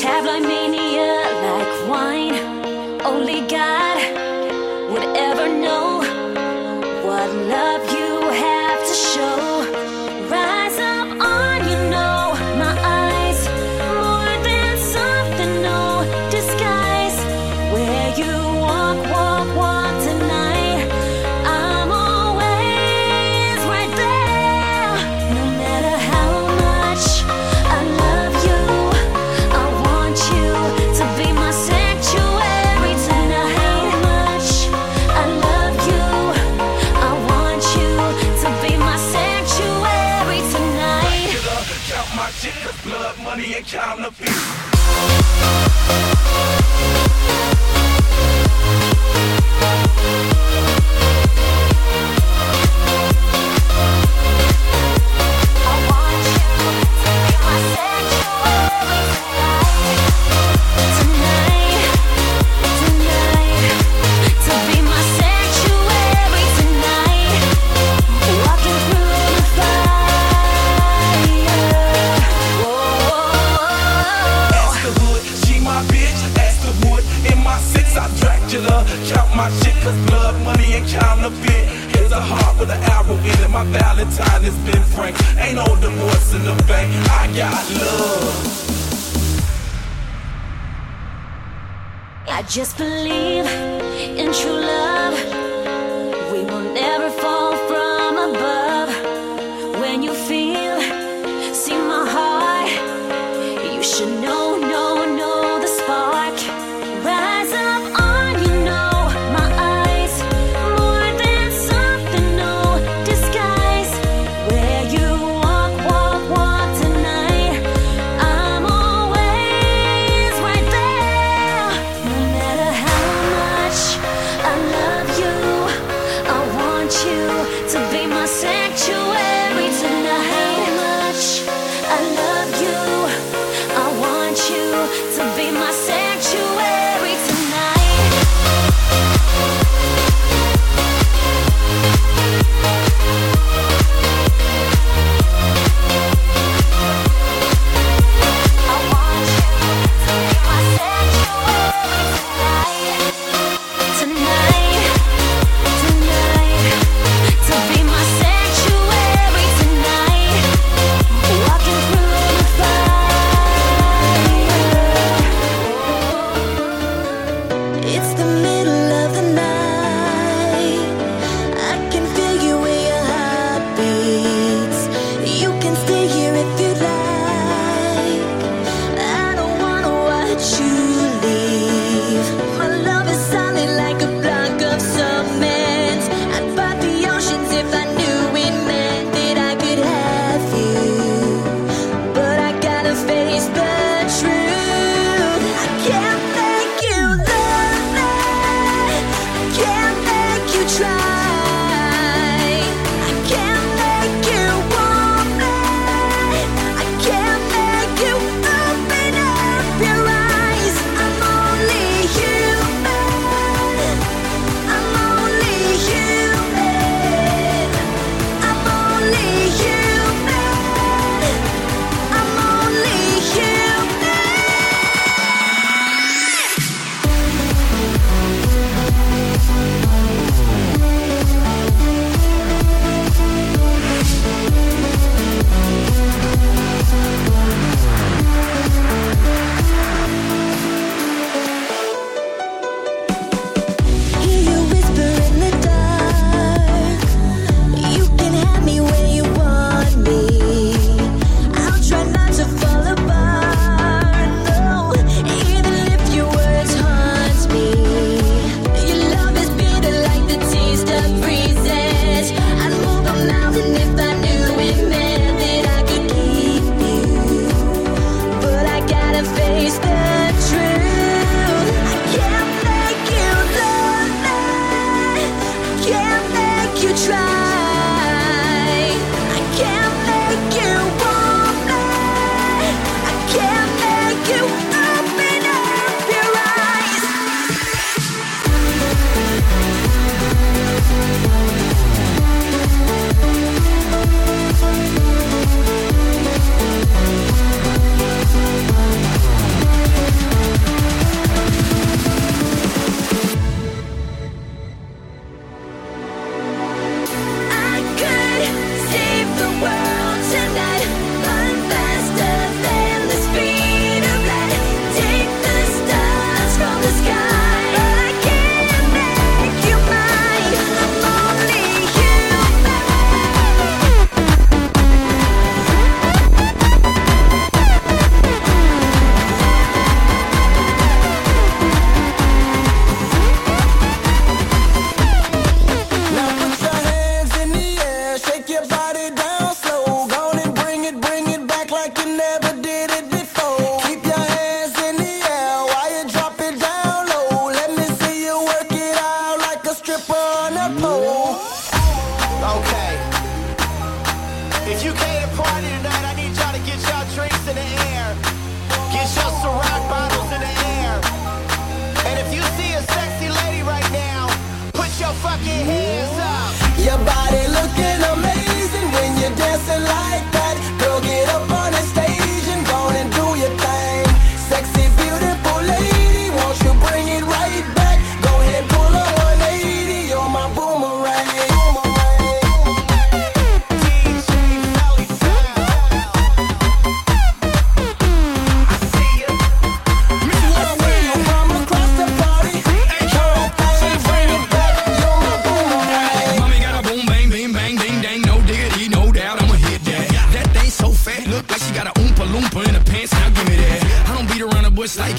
Tabloid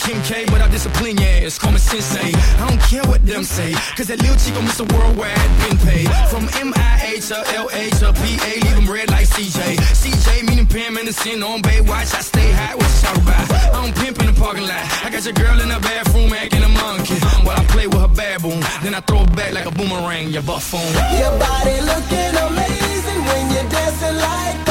Kim K, but I discipline your ass, call me sensei. Eh? I don't care what them say, cause that little chico Mr. Worldwide been paid. From MIA to LA to PA, leave them red like CJ. CJ meaning Pam sin on Baywatch, I stay high, what you talk about? I don't pimp in the parking lot, I got your girl in the bathroom acting a monkey. While I play with her baboon, then I throw it back like a boomerang, you buffoon. Your body looking amazing when you're dancing like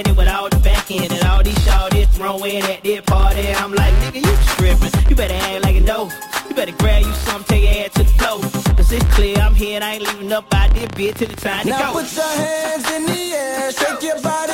I it with all the back end and all these shawties throwing at their party. I'm like, nigga, you tripping. You better act like a dope. You better grab you some, take your ass to the floor. Cause it's clear I'm here and I ain't leaving up out this bitch till the time to Now go. put your hands in the air, shake your body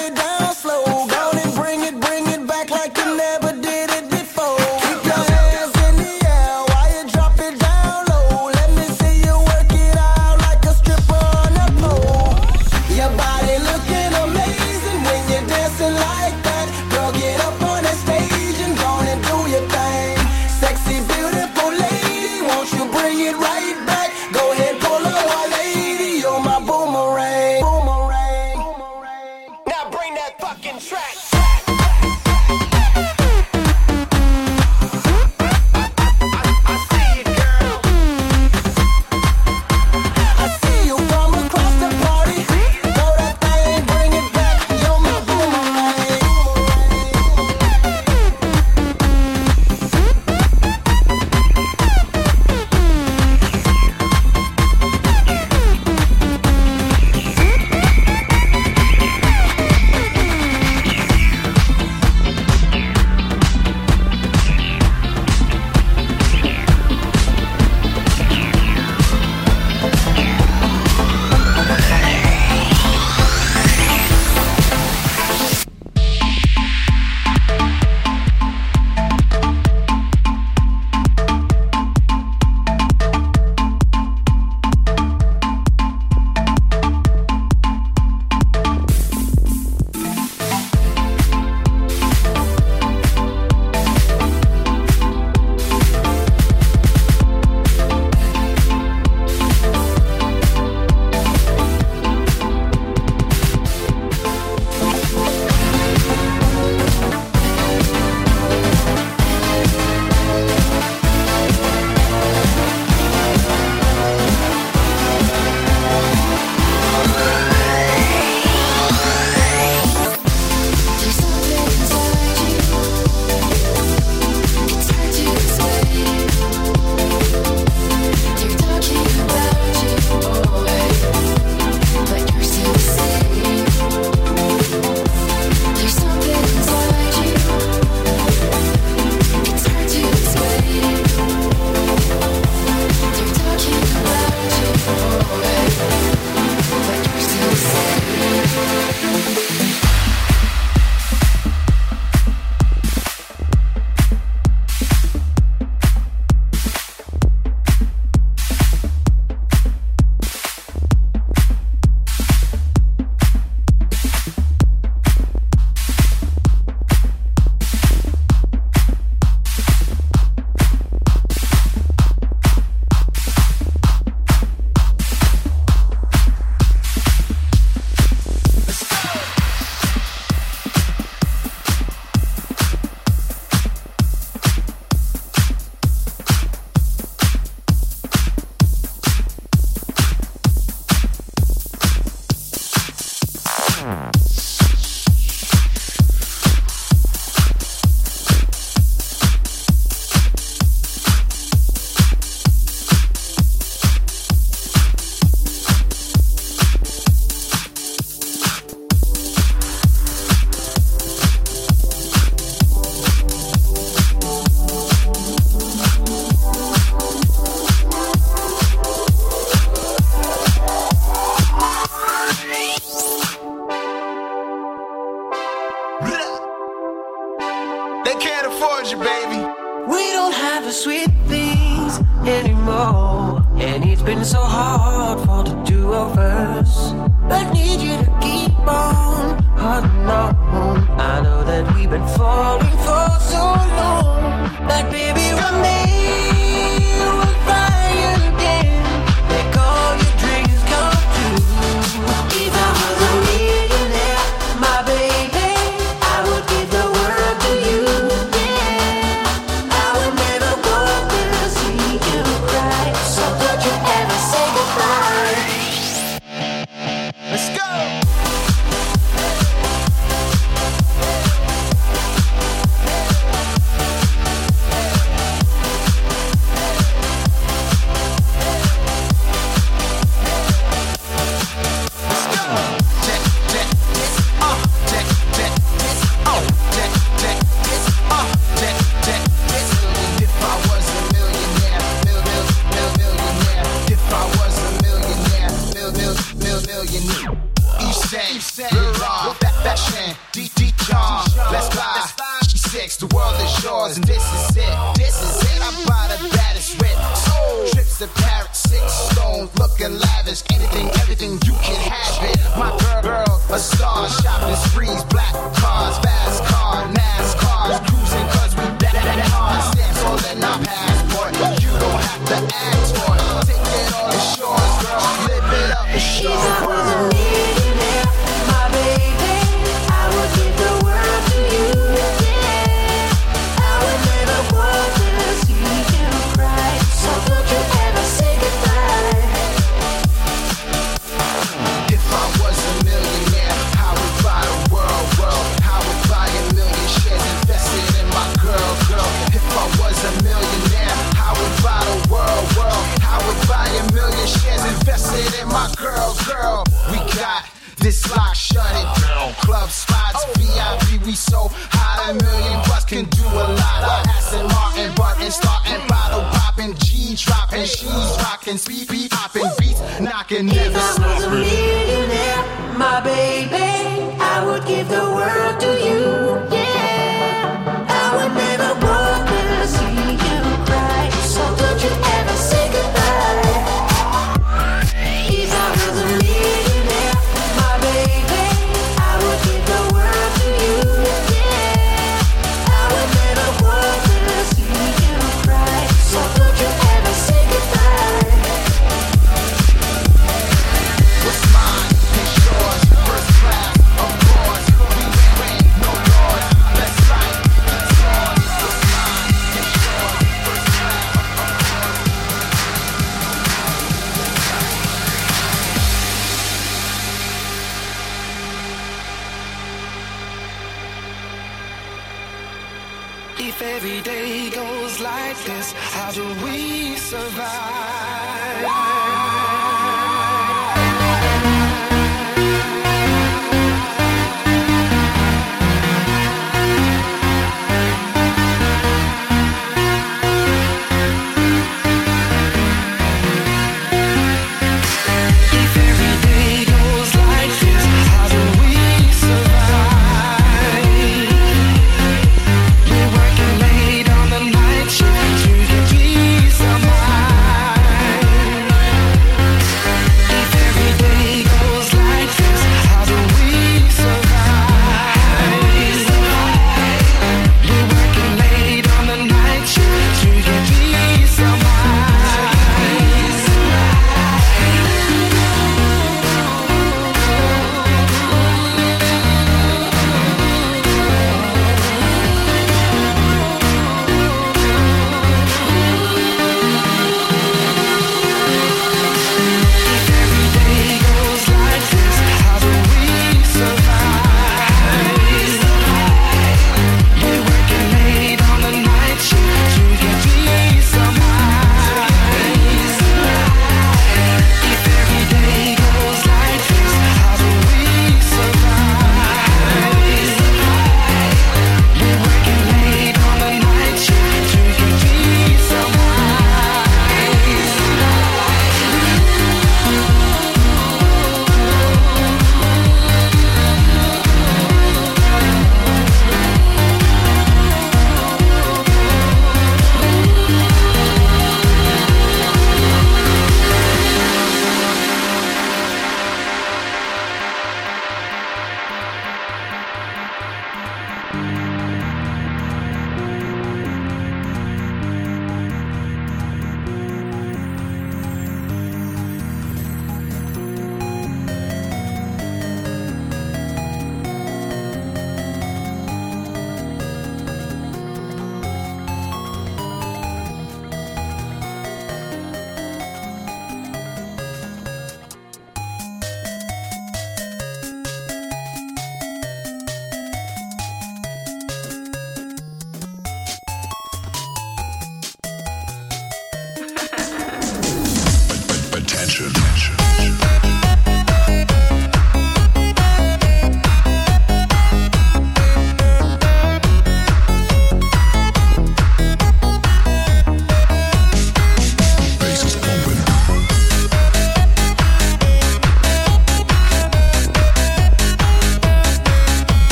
shopping If never I was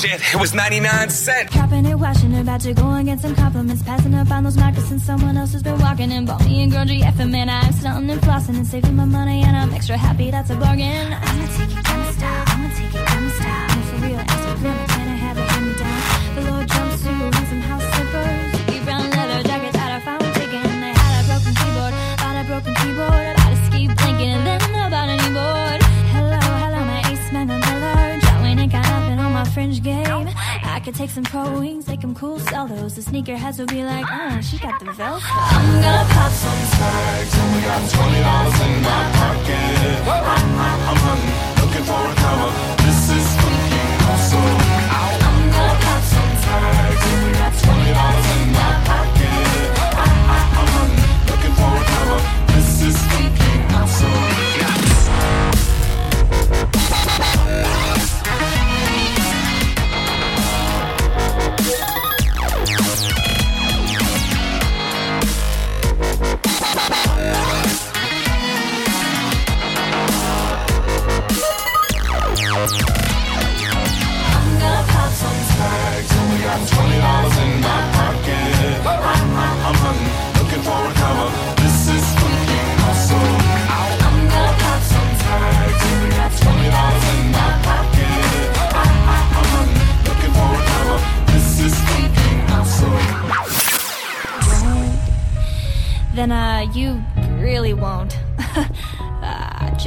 shit, it was 99 cents. Dropping it, washing it, about to go and get some compliments. Passing up on those moccasins, someone else has been walking in. Bought me a girl GF and man, I'm stunting and flossing and saving my money, and I'm extra happy that's a bargain. Those. The sneakerheads will be like, oh, she got the Velcro. I'm gonna pop some tags. Only got twenty dollars in my pocket. I'm hunting, looking for a come up. This is fucking awesome. I'm gonna pop some tags. Only got twenty dollars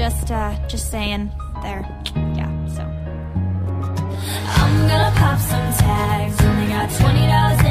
Just, uh, just saying. There. Yeah, so. I'm gonna pop some tags. Only got $20